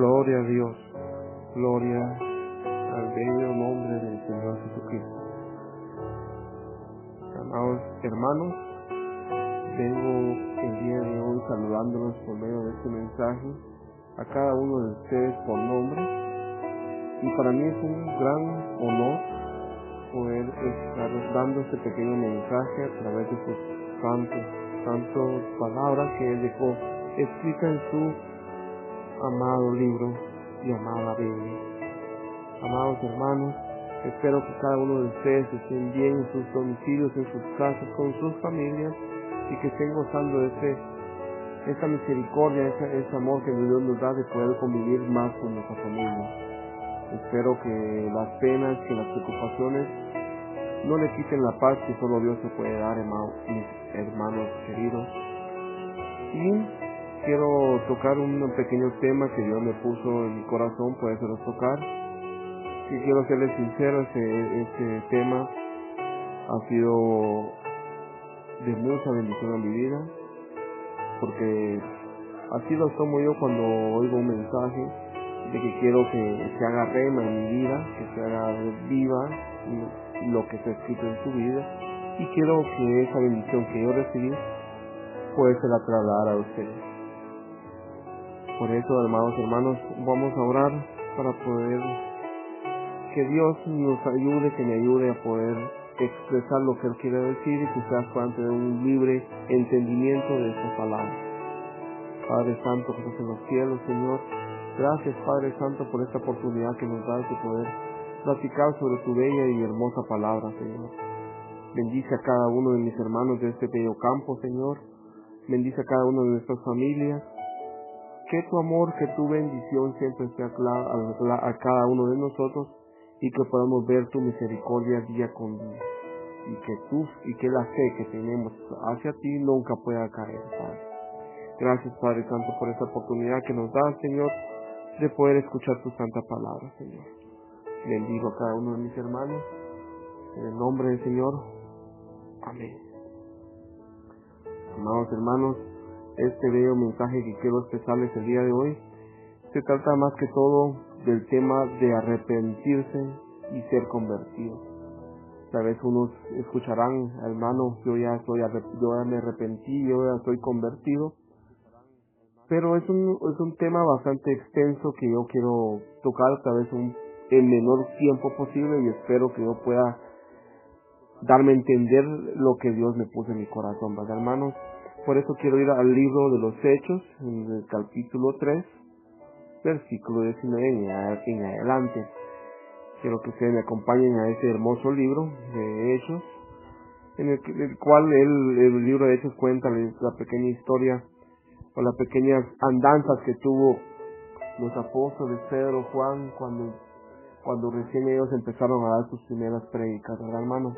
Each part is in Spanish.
Gloria a Dios. Gloria al bello nombre del Señor Jesucristo. Amados hermanos, vengo el día de hoy saludándolos por medio de este mensaje a cada uno de ustedes por nombre. Y para mí es un gran honor poder estar dando este pequeño mensaje a través de sus santos, santos palabras que Él dejó escrita en su amado libro y amada Biblia. Amados hermanos, espero que cada uno de ustedes estén bien en sus domicilios, en sus casas, con sus familias y que estén gozando de ese, esa misericordia, ese, ese amor que Dios nos da de poder convivir más con nuestra familia. Espero que las penas, que las preocupaciones no le quiten la paz que solo Dios se puede dar, hermanos, mis hermanos queridos. Y quiero tocar un pequeño tema que Dios me puso en mi corazón, puede ser tocar. Y quiero serles sincero, este, este tema ha sido de mucha bendición en mi vida, porque así lo tomo yo cuando oigo un mensaje de que quiero que se haga rema en mi vida, que se haga viva lo que está escrito en su vida, y quiero que esa bendición que yo recibí, pues se la trasladar a ustedes. Por eso, hermanos, hermanos, vamos a orar para poder que Dios nos ayude, que me ayude a poder expresar lo que Él quiere decir y que seas puedan tener un libre entendimiento de esta palabra. Padre Santo que estás en los cielos, Señor, gracias Padre Santo por esta oportunidad que nos das de poder platicar sobre tu bella y hermosa palabra, Señor. Bendice a cada uno de mis hermanos de este bello campo, Señor. Bendice a cada uno de nuestras familias que tu amor, que tu bendición siempre sea a, a cada uno de nosotros y que podamos ver tu misericordia día con día. Y que tú y que la fe que tenemos hacia ti nunca pueda caer, Padre. Gracias, Padre Santo, por esta oportunidad que nos das, Señor, de poder escuchar tu santa palabra, Señor. Bendigo a cada uno de mis hermanos. En el nombre del Señor. Amén. Amados hermanos, este bello mensaje que quiero expresarles el día de hoy se trata más que todo del tema de arrepentirse y ser convertido. Tal vez unos escucharán, hermano, yo ya soy yo ya me arrepentí, yo ya soy convertido. Pero es un, es un tema bastante extenso que yo quiero tocar tal vez un, en menor tiempo posible y espero que yo pueda darme a entender lo que Dios me puso en mi corazón, ¿verdad, hermanos? Por eso quiero ir al libro de los Hechos, en el capítulo 3, versículo 19 en adelante. Quiero que ustedes me acompañen a ese hermoso libro de Hechos, en el, cual el, libro de Hechos cuenta la pequeña historia o las pequeñas andanzas que tuvo los apóstoles Pedro, Juan, cuando, cuando recién ellos empezaron a dar sus primeras predicas, ¿verdad, hermano?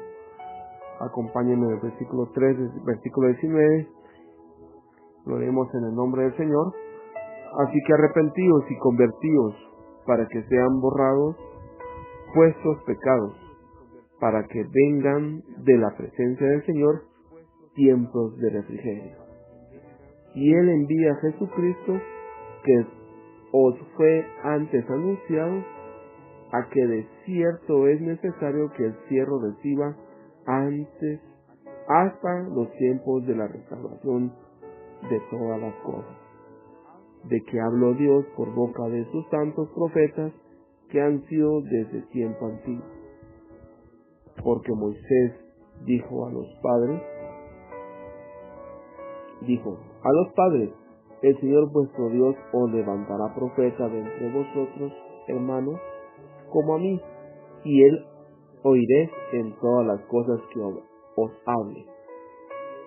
Acompáñenme del versículo 3, versículo 19 lo leemos en el nombre del Señor. Así que arrepentidos y convertidos para que sean borrados vuestros pecados, para que vengan de la presencia del Señor tiempos de refrigerio. Y Él envía a Jesucristo, que os fue antes anunciado, a que de cierto es necesario que el cierro reciba antes hasta los tiempos de la restauración de todas las cosas, de que habló Dios por boca de sus santos profetas que han sido desde tiempo antiguo. Porque Moisés dijo a los padres, dijo, a los padres, el Señor vuestro Dios os levantará profeta de entre vosotros, hermanos, como a mí, y él oiréis en todas las cosas que os hable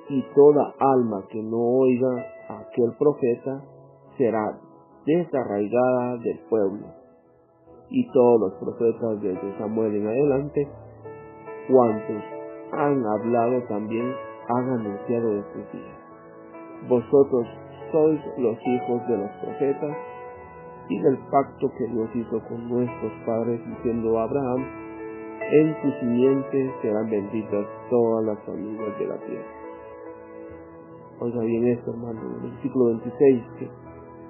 y toda alma que no oiga a aquel profeta será desarraigada del pueblo. Y todos los profetas desde Samuel en adelante, cuantos han hablado también han anunciado sus días. Vosotros sois los hijos de los profetas y del pacto que Dios hizo con nuestros padres diciendo a Abraham, en tu simiente serán benditas todas las familias de la tierra. Oiga bien esto, hermano, el versículo 26, que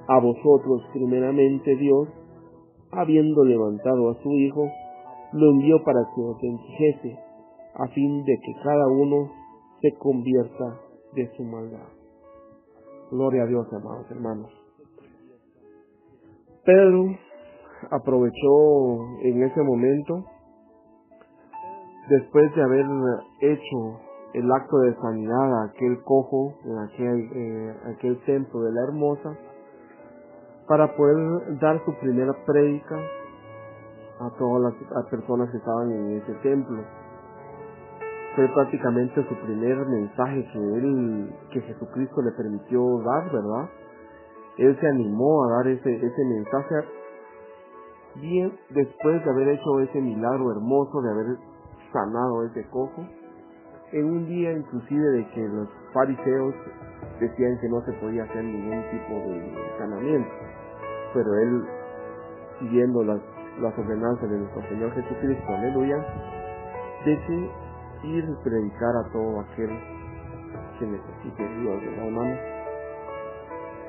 A vosotros primeramente Dios, habiendo levantado a su Hijo, lo envió para que os bendijese, a fin de que cada uno se convierta de su maldad. Gloria a Dios, amados hermanos. Pedro aprovechó en ese momento, después de haber hecho el acto de sanidad a aquel cojo en aquel, eh, aquel templo de la hermosa, para poder dar su primera prédica a todas las personas que estaban en ese templo. Fue prácticamente su primer mensaje que él, que Jesucristo le permitió dar, ¿verdad? Él se animó a dar ese, ese mensaje bien después de haber hecho ese milagro hermoso, de haber sanado ese cojo, en un día inclusive de que los fariseos decían que no se podía hacer ningún tipo de sanamiento, pero él, siguiendo las, las ordenanzas de nuestro Señor Jesucristo, aleluya, decide ir predicar a todo aquel que necesite Dios, ¿verdad, hermano?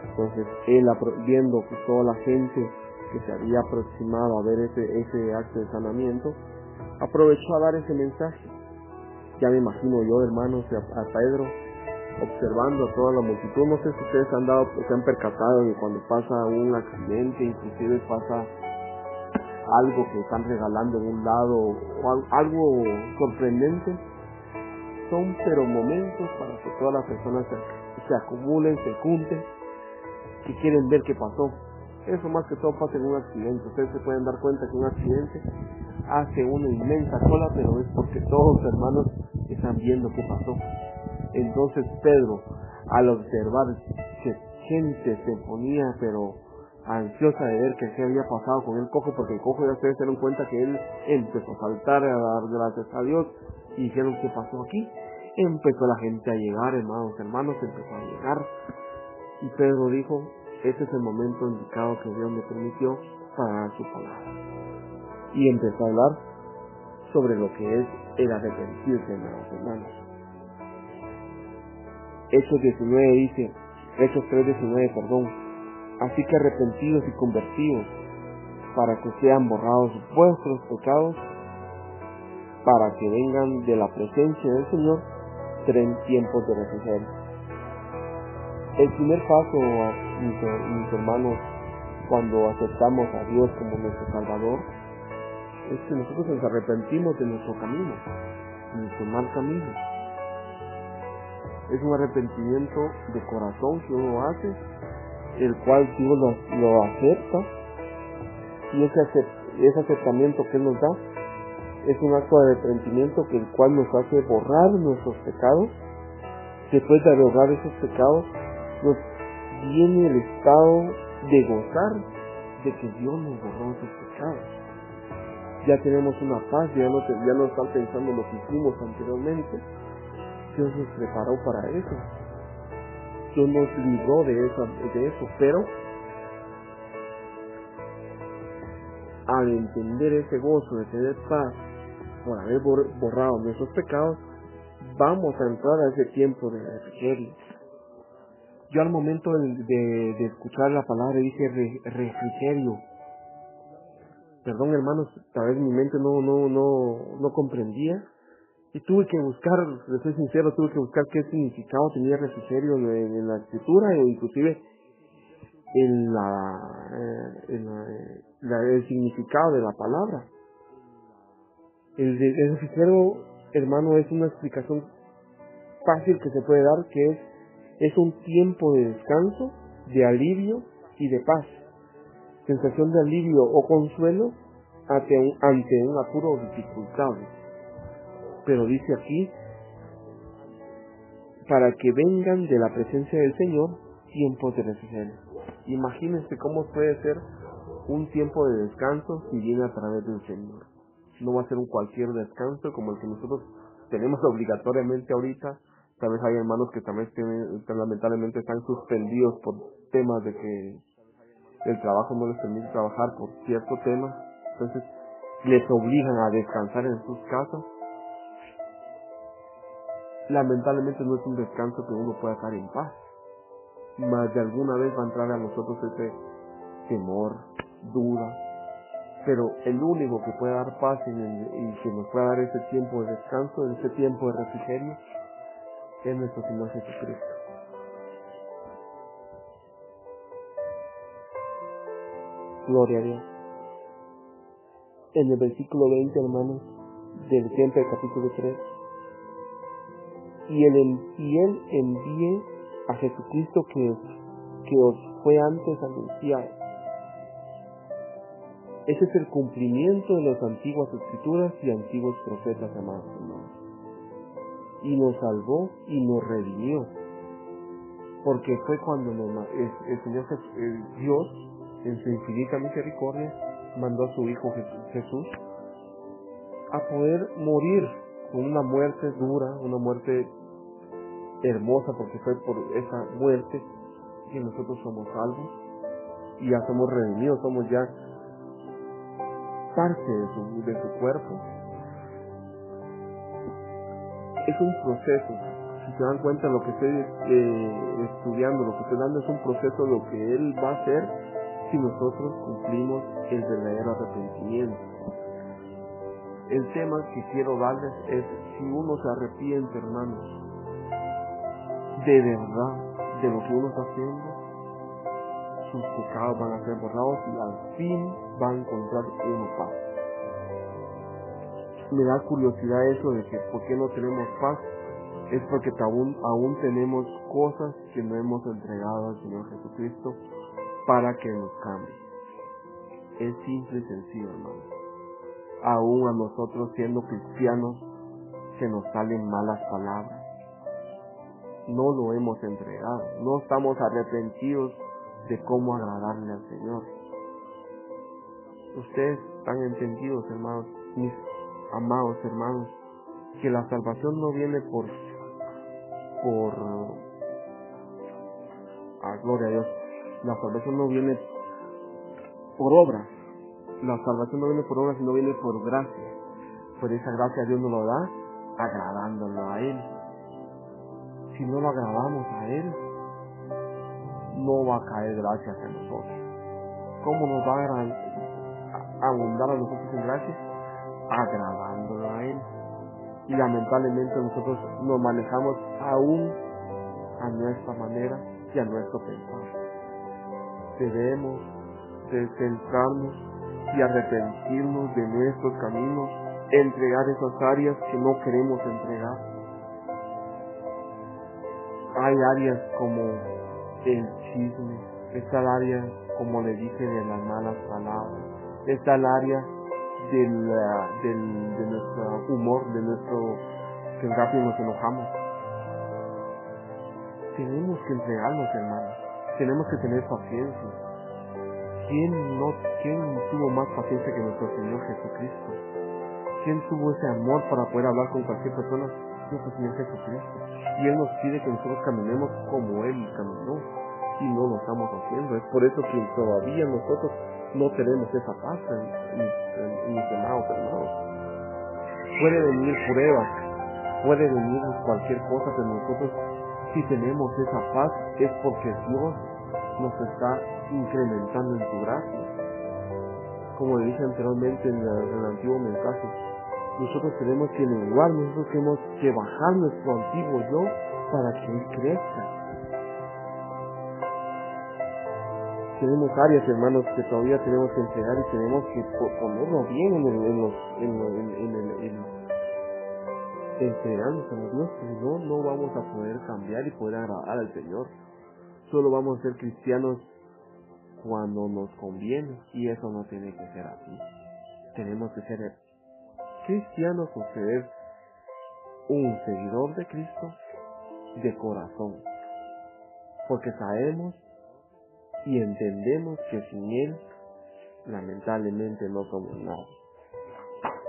Entonces, él viendo que toda la gente que se había aproximado a ver ese, ese acto de sanamiento, aprovechó a dar ese mensaje. Ya me imagino yo, hermanos, a, a Pedro observando a toda la multitud. No sé si ustedes han dado, se han percatado que cuando pasa un accidente, inclusive pasa algo que están regalando en un lado o algo sorprendente, son pero momentos para que todas las personas se, acumulen, se junten, que quieren ver qué pasó. Eso más que todo pasa en un accidente. Ustedes se pueden dar cuenta que un accidente hace una inmensa cola, pero es porque todos hermanos están viendo qué pasó. Entonces Pedro, al observar que gente se ponía, pero ansiosa de ver qué había pasado con el cojo, porque el cojo ya ustedes se dieron cuenta que él empezó a saltar, a dar gracias a Dios, y dijeron qué pasó aquí. Empezó la gente a llegar, hermanos, hermanos, empezó a llegar. Y Pedro dijo, este es el momento indicado que Dios me permitió para dar su palabra. Y empezó a hablar sobre lo que es el arrepentirse, hermanos, hermanos. Hechos 19 dice, Hechos 3.19, perdón, así que arrepentidos y convertidos, para que sean borrados vuestros pecados, para que vengan de la presencia del Señor tres tiempos de refrigerio. El primer paso, mis hermanos, cuando aceptamos a Dios como nuestro Salvador, es que nosotros nos arrepentimos de nuestro camino, de nuestro mal camino. Es un arrepentimiento de corazón que uno hace, el cual Dios lo, lo acepta, y ese, aceptamiento que nos da es un acto de arrepentimiento que el cual nos hace borrar nuestros pecados. Después de borrar esos pecados, nos viene el estado de gozar de que Dios nos borró esos pecados. Ya tenemos una paz, ya no, ya no están pensando en lo que hicimos anteriormente. Dios nos preparó para eso. Dios nos libró de eso, de eso, pero al entender ese gozo de tener paz por haber borrado nuestros pecados, vamos a entrar a ese tiempo de refrigerio. Yo al momento de escuchar la palabra dije re, refrigerio. Perdón hermanos, tal vez mi mente no, no, no, no comprendía. Y tuve que buscar, les soy sincero, tuve que buscar qué significado tenía refrigerio en, en la escritura e inclusive en la, en la, la, el significado de la palabra. El, el refrigerio, hermano, es una explicación fácil que se puede dar, que es, es un tiempo de descanso, de alivio y de paz. Sensación de alivio o consuelo ante un, ante un apuro o dificultad. Pero dice aquí, para que vengan de la presencia del Señor tiempos de refrigerio. Imagínense cómo puede ser un tiempo de descanso si viene a través del Señor. No va a ser un cualquier descanso como el que nosotros tenemos obligatoriamente ahorita. Tal vez hay hermanos que también lamentablemente están suspendidos por temas de que el trabajo no les permite trabajar por cierto tema. Entonces les obligan a descansar en sus casas. Lamentablemente no es un descanso que uno pueda estar en paz. más de alguna vez va a entrar a nosotros ese temor, duda, pero el único que puede dar paz y, que nos puede dar ese tiempo de descanso, ese tiempo de refrigerio, es nuestro Señor Jesucristo. Gloria a Dios. En el versículo 20, hermanos, del tiempo del capítulo 3, y él, y él envíe a Jesucristo que, que os fue antes anunciado. Ese es el cumplimiento de las antiguas escrituras y antiguos profetas, amados hermanos. Y nos salvó y nos redimió. Porque fue cuando el, el Señor el Dios, en su infinita misericordia, mandó a su Hijo Jesús a poder morir con una muerte dura, una muerte hermosa, porque fue por esa muerte que nosotros somos salvos y ya somos redimidos, somos ya parte de su, cuerpo. Es un proceso, si se dan cuenta lo que estoy eh, estudiando, lo que estoy dando es un proceso lo que Él va a hacer si nosotros cumplimos el verdadero arrepentimiento. El tema que quiero darles es si uno se arrepiente, hermanos, de verdad de lo que uno está haciendo, sus pecados van a ser borrados y al fin va a encontrar uno paz. Me da curiosidad eso de que por qué no tenemos paz, es porque aún, aún tenemos cosas que no hemos entregado al Señor Jesucristo para que nos cambie. Es simple y sencillo, hermano. Aún a nosotros siendo cristianos se nos salen malas palabras. No lo hemos entregado. No estamos arrepentidos de cómo agradarle al Señor. Ustedes han entendido, hermanos, mis amados hermanos, que la salvación no viene por, por, a gloria a Dios, la salvación no viene por obra, la salvación no viene por obra, sino viene por gracia. Por esa gracia Dios nos lo da agradándolo a Él. Si no lo agradamos a Él, no va a caer gracias en nosotros. ¿Cómo nos va a abundar a nosotros en gracias? Agradándolo a Él. Y lamentablemente nosotros nos manejamos aún a nuestra manera y a nuestro pensar. Debemos de y arrepentirnos de nuestros caminos, entregar esas áreas que no queremos entregar. Hay áreas como el chisme, está el área, como le dije, de las malas palabras, está el área del, de nuestro humor, de nuestro, que rápido nos enojamos. Tenemos que entregarnos, hermanos. Tenemos que tener paciencia. ¿Quién, no, ¿Quién tuvo más paciencia que nuestro Señor Jesucristo? ¿Quién tuvo ese amor para poder hablar con cualquier persona? Nuestro Señor Jesucristo. Y Él nos pide que nosotros caminemos como Él caminó. Y no lo estamos haciendo. Es por eso que todavía nosotros no tenemos esa paz, en mis amados hermanos. Puede venir pruebas, puede venir cualquier cosa, pero nosotros si tenemos esa paz es porque Dios nos está incrementando en su gracia. Como dije anteriormente en, el antiguo mensaje, nosotros tenemos que menguar, nosotros tenemos que bajar nuestro antiguo yo para que Él crezca. Tenemos áreas, hermanos, que todavía tenemos que entregar y tenemos que ponerlo bien en el, en los, en, en, en, en entregarnos a Dios, si no, no vamos a poder cambiar y poder agradar al Señor. Solo vamos a ser cristianos cuando nos conviene y eso no tiene que ser así. Tenemos que ser cristianos o ser un seguidor de Cristo de corazón. Porque sabemos y entendemos que sin Él lamentablemente no somos nada.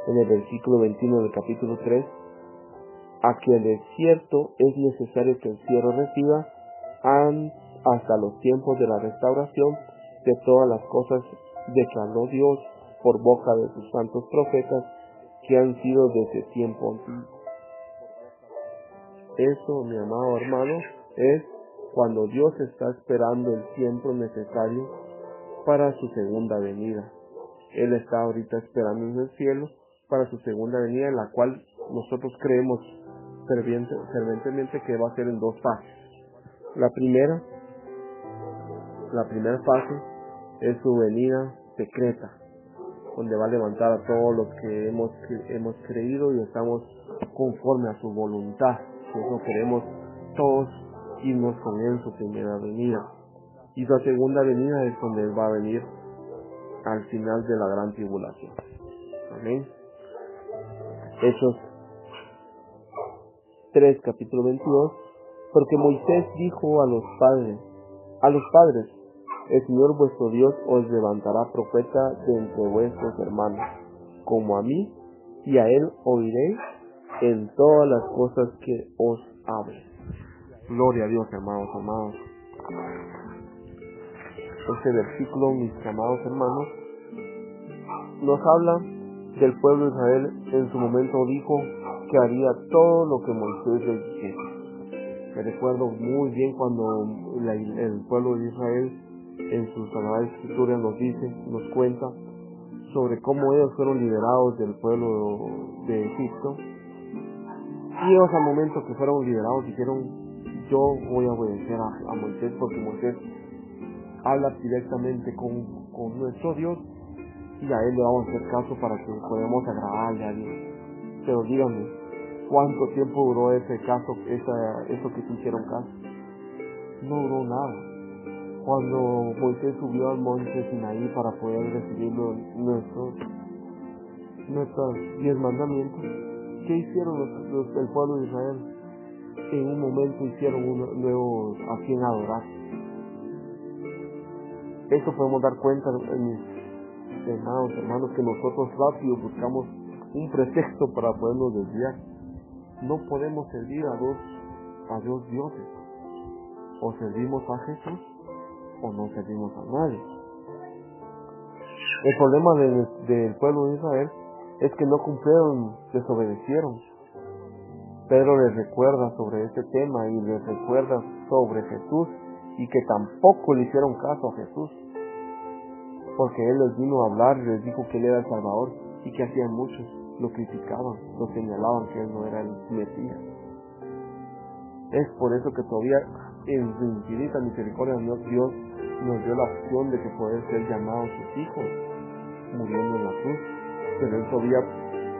En el versículo 21 del capítulo 3, a que el desierto es necesario que el cielo reciba hasta los tiempos de la restauración de todas las cosas declaró Dios por boca de sus santos profetas que han sido desde tiempo antiguo. Eso, mi amado hermano, es cuando Dios está esperando el tiempo necesario para su segunda venida. Él está ahorita esperando en el cielo para su segunda venida, en la cual nosotros creemos fervientemente que va a ser en dos fases. La primera, la primera fase es su venida secreta, donde va a levantar a todos los que hemos, hemos creído y estamos conforme a su voluntad. Eso queremos todos irnos con Él en su primera venida. Y su segunda venida es donde Él va a venir al final de la gran tribulación. Amén. Hechos 3, capítulo 22. Porque Moisés dijo a los padres, a los padres, el Señor vuestro Dios os levantará profeta de entre vuestros hermanos, como a mí, y a él oiréis en todas las cosas que os hable. Gloria a Dios, hermanos, amados. Este versículo, mis amados hermanos, nos habla del pueblo de Israel. En su momento dijo que haría todo lo que Moisés le dijera. Me recuerdo muy bien cuando el pueblo de Israel en su Sagrada Escritura nos dice, nos cuenta sobre cómo ellos fueron liberados del pueblo de Egipto. Y ellos al momento que fueron liberados dijeron, yo voy a obedecer a, Moisés porque Moisés habla directamente con, con, nuestro Dios y a él le vamos a hacer caso para que podamos agradarle a Dios. Pero díganme, ¿cuánto tiempo duró ese caso, esa, eso que se hicieron caso? No duró nada cuando Moisés subió al monte Sinaí para poder recibir nuestros, diez mandamientos, ¿qué hicieron los, el pueblo de Israel? En un momento hicieron un nuevo a quien adorar. Eso podemos dar cuenta, mis hermanos, hermanos, que nosotros rápido buscamos un pretexto para podernos desviar. No podemos servir a dos, a dos dioses. O servimos a Jesús o no servimos a nadie. El problema del pueblo de Israel es que no cumplieron, desobedecieron. Pedro les recuerda sobre este tema y les recuerda sobre Jesús y que tampoco le hicieron caso a Jesús. Porque Él les vino a hablar les dijo que Él era el Salvador y que hacían muchos, lo criticaban, lo señalaban que Él no era el Mesías. Es por eso que todavía en su infinita misericordia Dios nos dio la opción de que poder ser llamados sus hijos, muriendo en la cruz. Pero él todavía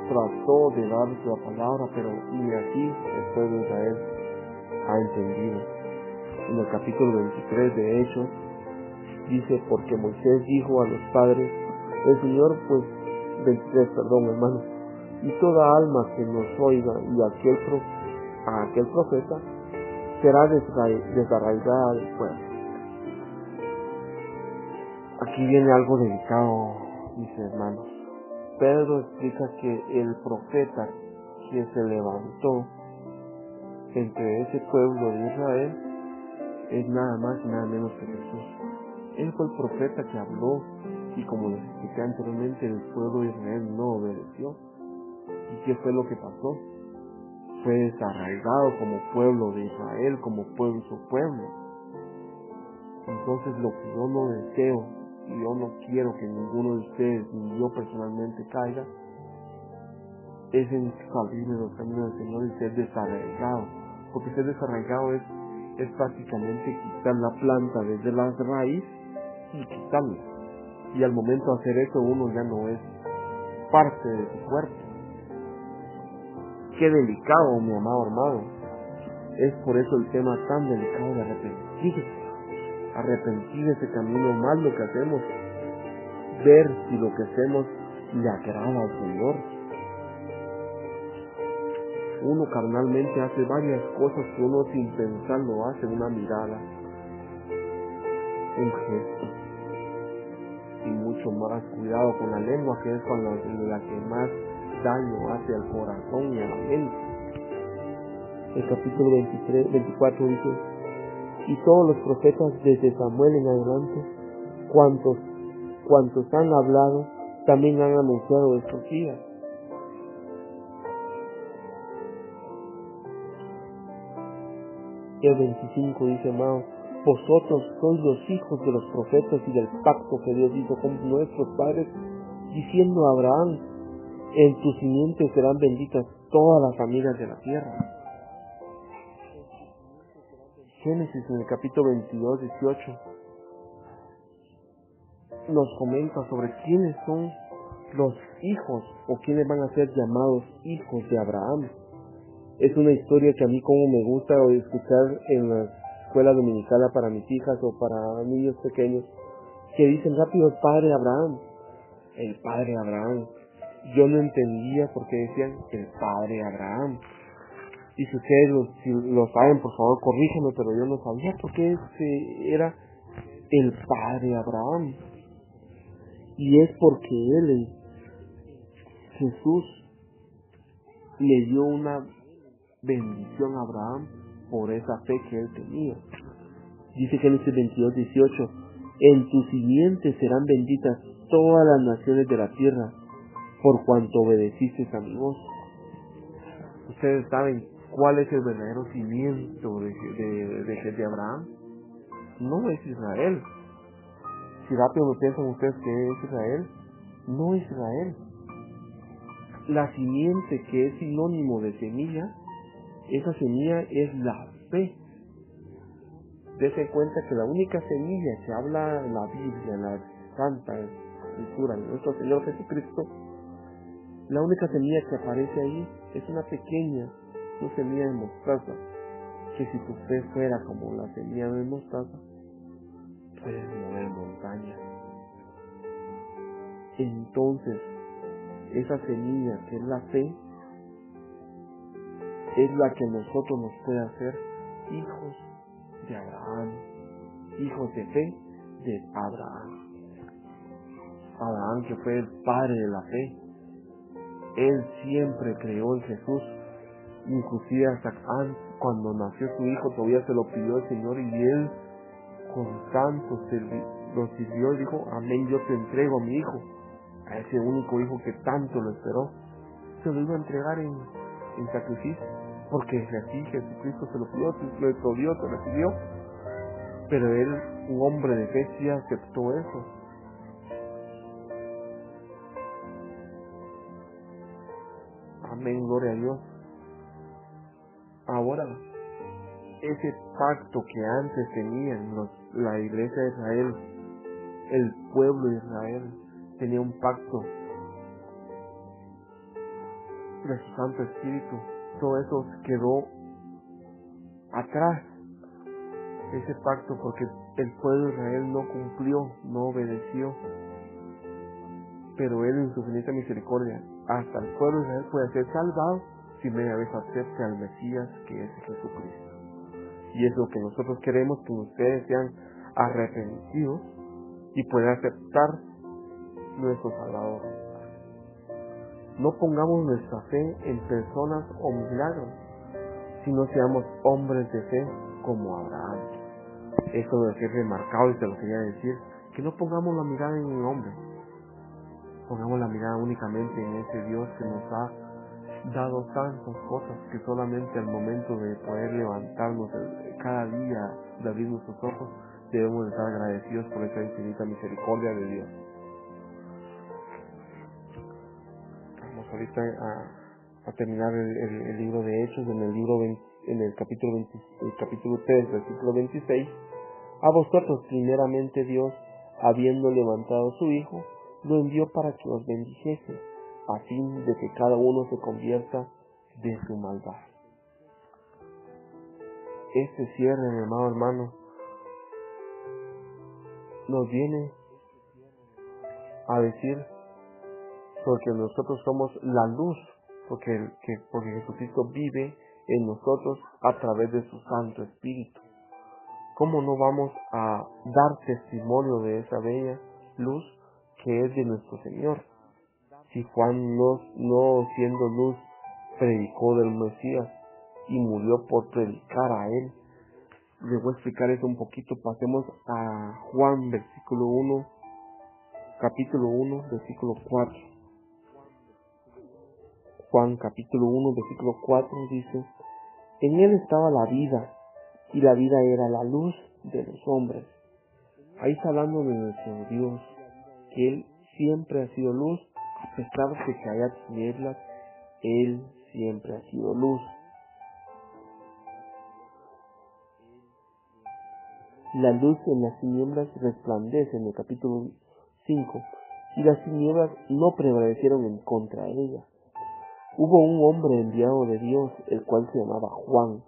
trató de darles la palabra, pero ni así el pueblo de Israel ha entendido. En el capítulo 23 de Hechos dice, porque Moisés dijo a los padres, el Señor, pues, 23, perdón hermano, y toda alma que nos oiga y aquel, a aquel profeta será desarraigada del pueblo. Aquí viene algo delicado, mis hermanos. Pedro explica que el profeta que se levantó entre ese pueblo de Israel es nada más y nada menos que Jesús. Él fue el profeta que habló y como les expliqué anteriormente, el pueblo de Israel no obedeció. ¿Y qué fue lo que pasó? Fue desarraigado como pueblo de Israel, como pueblo su pueblo. Entonces lo que yo no deseo y yo no quiero que ninguno de ustedes ni yo personalmente caiga, es en salir de los caminos del Señor y ser desarraigado. Porque ser desarraigado es, es prácticamente quitar la planta desde la raíz y quitarla. Y al momento de hacer eso uno ya no es parte de su cuerpo. Qué delicado, mi amado hermano. Es por eso el tema tan delicado de arrepentirse arrepentir ese camino malo que hacemos, ver si lo que hacemos le agrada al Señor. Uno carnalmente hace varias cosas que uno sin pensarlo hace, una mirada, un gesto, y mucho más cuidado con la lengua que es con la que más daño hace al corazón y a la mente. El capítulo 23, 24 dice, y todos los profetas desde Samuel en adelante, cuantos, cuantos han hablado, también han anunciado estos días. El 25 dice, hermano, vosotros sois los hijos de los profetas y del pacto que Dios hizo con nuestros padres, diciendo a Abraham, en tu simiente serán benditas todas las familias de la tierra. Génesis en el capítulo 22, 18 nos comenta sobre quiénes son los hijos o quiénes van a ser llamados hijos de Abraham. Es una historia que a mí como me gusta escuchar en la escuela dominicana para mis hijas o para niños pequeños que dicen rápido el padre Abraham. El padre Abraham. Yo no entendía por qué decían el padre Abraham. Y si ustedes lo, si lo saben, por favor, corríjanme, pero yo no sabía por qué ese era el padre Abraham. Y es porque él, Jesús, le dio una bendición a Abraham por esa fe que él tenía. Dice Génesis 22, 18, en tu simiente serán benditas todas las naciones de la tierra, por cuanto obedeciste a mi voz. Ustedes saben cuál es el verdadero cimiento de, de, de, Abraham. No es Israel. Si rápido piensan ustedes que es Israel, no es Israel. La simiente que es sinónimo de semilla, esa semilla es la fe. Dese cuenta que la única semilla que habla en la Biblia, en la Santa Escritura de nuestro Señor Jesucristo, la única semilla que aparece ahí es una pequeña, semilla de mostaza, que si tu fe fuera como la semilla de mostaza, puedes mover montañas. Entonces, esa semilla que es la fe, es la que nosotros nos puede hacer hijos de Abraham, hijos de fe de Abraham. Abraham que fue el padre de la fe, él siempre creó en Jesús, inclusive hasta cuando nació su hijo todavía se lo pidió el Señor y él con tanto lo sirvió y dijo, amén, yo te entrego a mi hijo, a ese único hijo que tanto lo esperó, se lo iba a entregar en, sacrificio, porque así Jesucristo se lo pidió, lo dio, se lo recibió, pero él, un hombre de fe, aceptó eso. Amén, gloria a Dios. Ahora, ese pacto que antes tenían la iglesia de Israel, el pueblo de Israel, tenía un pacto de su Santo Espíritu. Todo eso quedó atrás. Ese pacto porque el pueblo de Israel no cumplió, no obedeció. Pero Él en su infinita misericordia, hasta el pueblo de Israel puede ser salvado si media vez acepte al Mesías que es Jesucristo. Y es lo que nosotros queremos, que ustedes sean arrepentidos y puedan aceptar nuestro Salvador. No pongamos nuestra fe en personas o milagros, sino seamos hombres de fe como Abraham. Eso debe ser remarcado y te lo quería decir, que no pongamos la mirada en un hombre, pongamos la mirada únicamente en ese Dios que nos ha dado tantas cosas que solamente al momento de poder levantarnos cada día, de abrir nuestros ojos, debemos estar agradecidos por esa infinita misericordia de Dios. Vamos ahorita a, terminar el, libro de Hechos en el libro 20, en el capítulo 20, el capítulo 3, versículo 26. A vosotros primeramente Dios, habiendo levantado su Hijo, lo envió para que os bendijese a fin de que cada uno se convierta de su maldad. Este cierre, mi amado hermano, nos viene a decir porque nosotros somos la luz, porque, que, porque Jesucristo vive en nosotros a través de su Santo Espíritu. ¿Cómo no vamos a dar testimonio de esa bella luz que es de nuestro Señor? si Juan no, no siendo luz predicó del Mesías y murió por predicar a él. Les voy a explicar eso un poquito. Pasemos a Juan, versículo 1, capítulo 1, versículo 4. Juan, capítulo 1, versículo 4 dice, En él estaba la vida, y la vida era la luz de los hombres. Ahí está hablando de nuestro Dios, que Él siempre ha sido luz, a pesar de que haya tinieblas, Él siempre ha sido luz. La luz en las tinieblas resplandece en el capítulo 5 y las tinieblas no prevalecieron en contra de ella. Hubo un hombre enviado de Dios, el cual se llamaba Juan.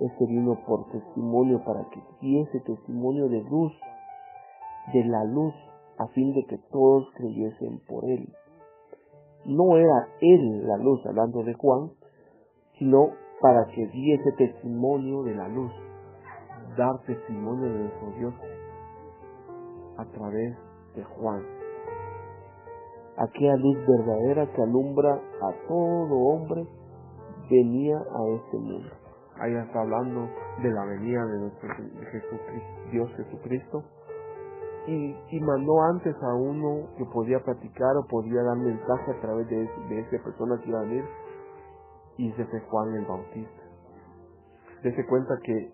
Este vino por testimonio para que diese testimonio de luz, de la luz, a fin de que todos creyesen por él. No era él la luz, hablando de Juan, sino para que diese testimonio de la luz dar testimonio de nuestro Dios a través de Juan. Aquella luz verdadera que alumbra a todo hombre venía a este mundo. Ahí está hablando de la venida de nuestro Jesucristo, Dios Jesucristo. Y, y, mandó antes a uno que podía platicar o podía dar mensaje a través de, de esa persona que iba a venir. Y ese fue Juan el Bautista. Dese cuenta que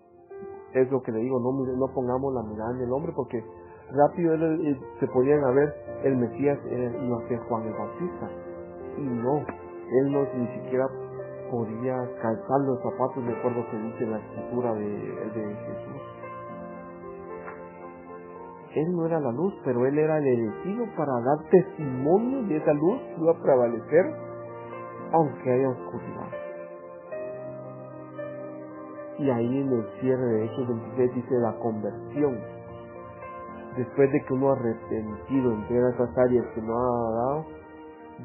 es lo que le digo, no, no pongamos la mirada en el hombre porque rápido él, se podían ver el Mesías iba a ser Juan el Bautista y no, él no ni siquiera podía calzar los zapatos de acuerdo que dice la escritura de, de Jesús. Él no era la luz, pero él era el elegido para dar testimonio de esa luz que iba a prevalecer aunque haya oscuridad. Y ahí en el cierre de Hechos 26 dice la conversión. Después de que uno ha arrepentido en todas esas áreas que no ha dado,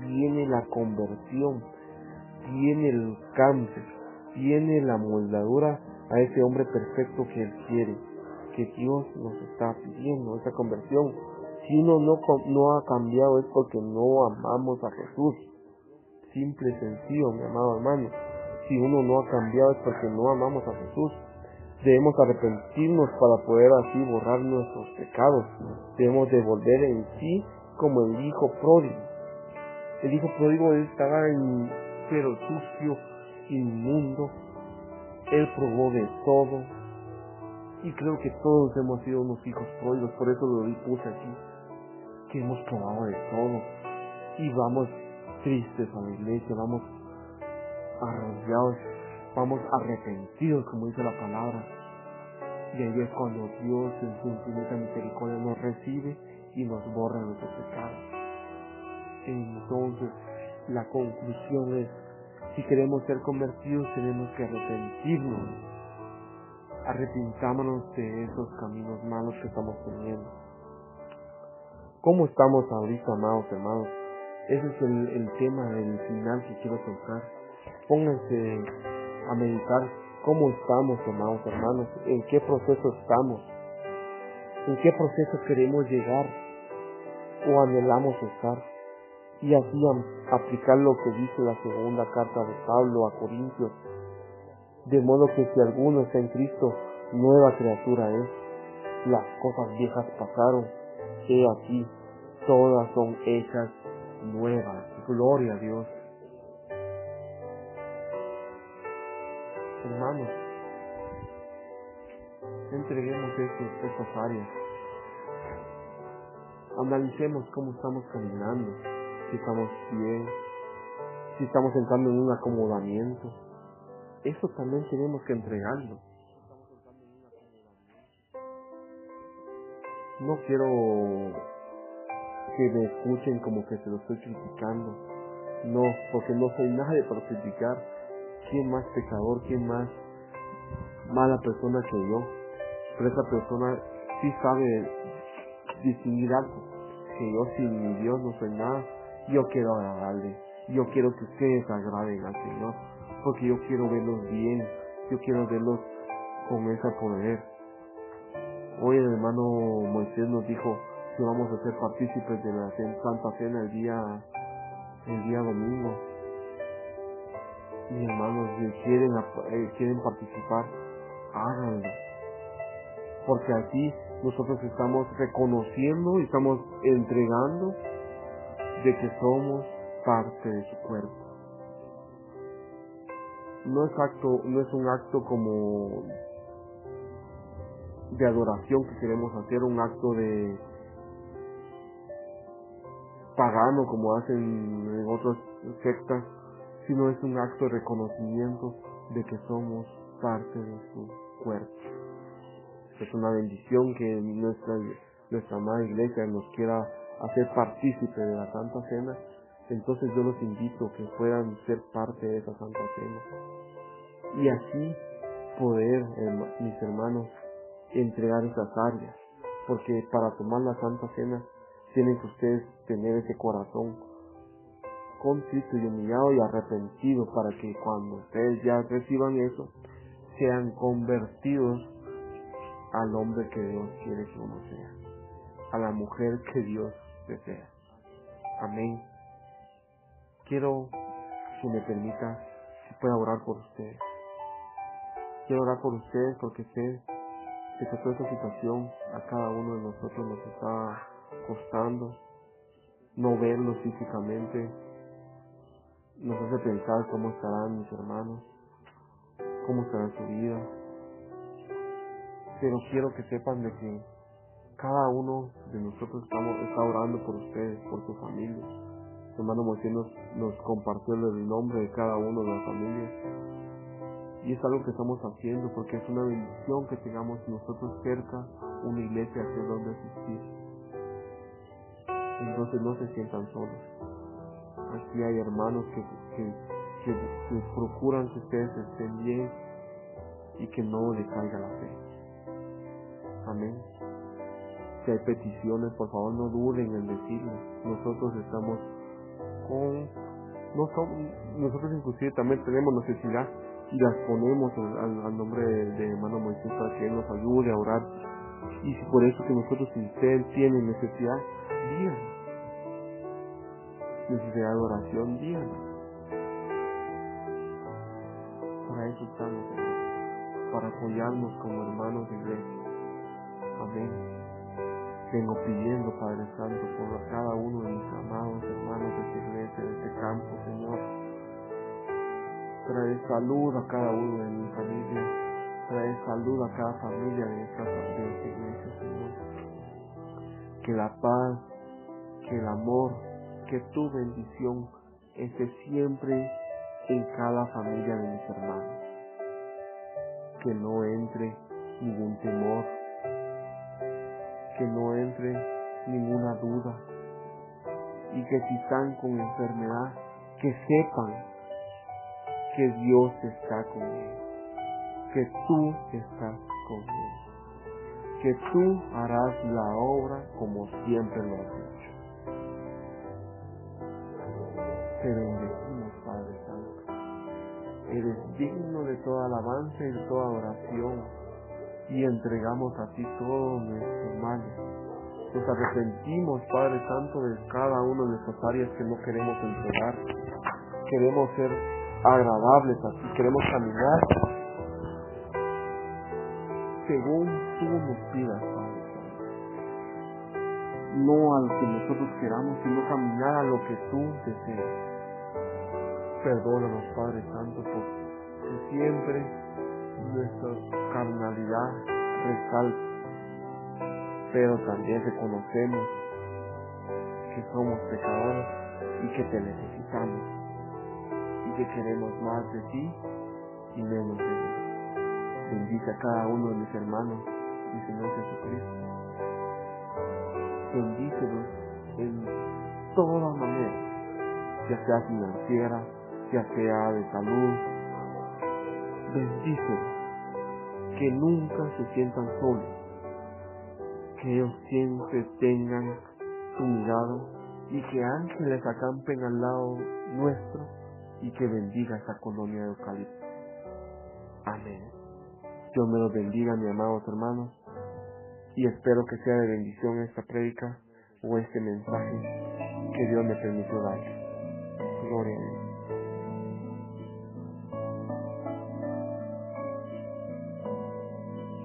viene la conversión, viene el cambio, viene la moldadura a ese hombre perfecto que Él quiere, que Dios nos está pidiendo, esa conversión. Si uno no, no ha cambiado es porque no amamos a Jesús. Simple y sencillo, mi amado hermano si uno no ha cambiado es porque no amamos a Jesús. Debemos arrepentirnos para poder así borrar nuestros pecados. Debemos devolver en sí como el hijo pródigo. El hijo pródigo estaba en pero sucio, inmundo. Él probó de todo. Y creo que todos hemos sido unos hijos pródigos, por eso lo puse aquí. Que hemos probado de todo. Y vamos tristes a la iglesia, vamos arrollados, vamos arrepentidos, como dice la palabra. Y ahí es cuando Dios en su infinita misericordia nos recibe y nos borra nuestros pecados. Entonces, la conclusión es, si queremos ser convertidos, tenemos que arrepentirnos. Arrepintámonos de esos caminos malos que estamos teniendo. ¿Cómo estamos ahorita, amados hermanos? Ese es el, tema del final que quiero tocar pónganse a meditar cómo estamos, amados hermanos, en qué proceso estamos, en qué proceso queremos llegar o anhelamos estar. Y así aplicar lo que dice la segunda carta de Pablo a Corintios. De modo que si alguno está en Cristo, nueva criatura es. Las cosas viejas pasaron. He aquí, todas son hechas nuevas. Gloria a Dios. hermanos, entreguemos estas áreas. Analicemos cómo estamos caminando, si estamos bien, si estamos entrando en un acomodamiento. Eso también tenemos que entregarlo. No quiero que me escuchen como que se lo estoy criticando. No, porque no soy nadie para criticar ¿quién más pecador, quién más mala persona que yo? Pero esa persona sí sabe distinguir algo, que yo sin mi Dios no soy nada, yo quiero agradarle, yo quiero que ustedes agraden al Señor, porque yo quiero verlos bien, yo quiero verlos con ese poder. Hoy el hermano Moisés nos dijo que vamos a ser partícipes de la Santa Cena el día, el día domingo mis hermanos quieren, eh, quieren participar, háganlo. Porque aquí nosotros estamos reconociendo y estamos entregando de que somos parte de su cuerpo. No es acto, no es un acto como de adoración que queremos hacer, un acto de pagano como hacen en otras sectas, sino es un acto de reconocimiento de que somos parte de su cuerpo. Es una bendición que nuestra, nuestra amada iglesia nos quiera hacer partícipe de la Santa Cena. Entonces yo los invito a que puedan ser parte de esa Santa Cena. Y así poder, mis hermanos, entregar esas áreas. Porque para tomar la Santa Cena tienen que ustedes tener ese corazón contrito y humillado y arrepentido para que cuando ustedes ya reciban eso, sean convertidos al hombre que Dios quiere que uno sea, a la mujer que Dios desea. Amén. Quiero que me permita que pueda orar por ustedes. Quiero orar por ustedes porque sé que toda esta situación a cada uno de nosotros nos está costando no verlos físicamente, nos hace pensar cómo estarán mis hermanos, cómo estará su vida. Pero quiero que sepan de que cada uno de nosotros estamos, está orando por ustedes, por su familia. Hermano Moisés nos, nos compartió el nombre de cada uno de la familia. Y es algo que estamos haciendo porque es una bendición que tengamos nosotros cerca una iglesia hacia donde asistir. Entonces no se sientan solos. Aquí hay hermanos que, que, que, procuran que ustedes estén bien y que no le caiga la fe. Amén. Si hay peticiones, por favor no duden en decirles. Nosotros estamos con, no somos, nosotros inclusive también tenemos necesidad y las ponemos al, nombre de, hermano Moisés para que él nos ayude a orar. Y si por eso que nosotros si ustedes tienen necesidad, díganos necesidad de oración, díganos. Para eso estamos, para apoyarnos como hermanos de iglesia. Amén. Vengo pidiendo, Padre Santo, por cada uno de mis amados hermanos de esta iglesia, de este campo, Señor. Trae salud a cada uno de mi familia. Trae salud a cada familia de esta, de esta iglesia, Señor. Que la paz, que el amor, que tu bendición esté siempre en cada familia de mis hermanos. Que no entre ningún temor, que no entre ninguna duda y que si están con enfermedad, que sepan que Dios está con ellos, que tú estás con ellos, que tú harás la obra como siempre lo has hecho. Te bendecimos, Padre Santo. Eres digno de toda alabanza y de toda oración. Y entregamos a ti todo nuestro mal. Nos arrepentimos, Padre Santo, de cada una de esas áreas que no queremos entregar. Queremos ser agradables a ti, queremos caminar según tú nos pidas, Padre no a lo que nosotros queramos, sino caminar a lo que tú deseas. Perdónanos, Padre Santo, porque siempre nuestra carnalidad resalta, pero también reconocemos que somos pecadores y que te necesitamos y que queremos más de ti y menos de ti. Bendice a cada uno de mis hermanos, mi Señor Jesucristo bendícelos en todas maneras, ya sea financiera, ya sea de salud. Bendícelos, que nunca se sientan solos, que ellos siempre tengan su mirada y que ángeles acampen al lado nuestro y que bendiga esa colonia de eucalipto. Amén. Dios me los bendiga, mis amados hermanos y espero que sea de bendición esta prédica o este mensaje que Dios me permitió dar. Gloria.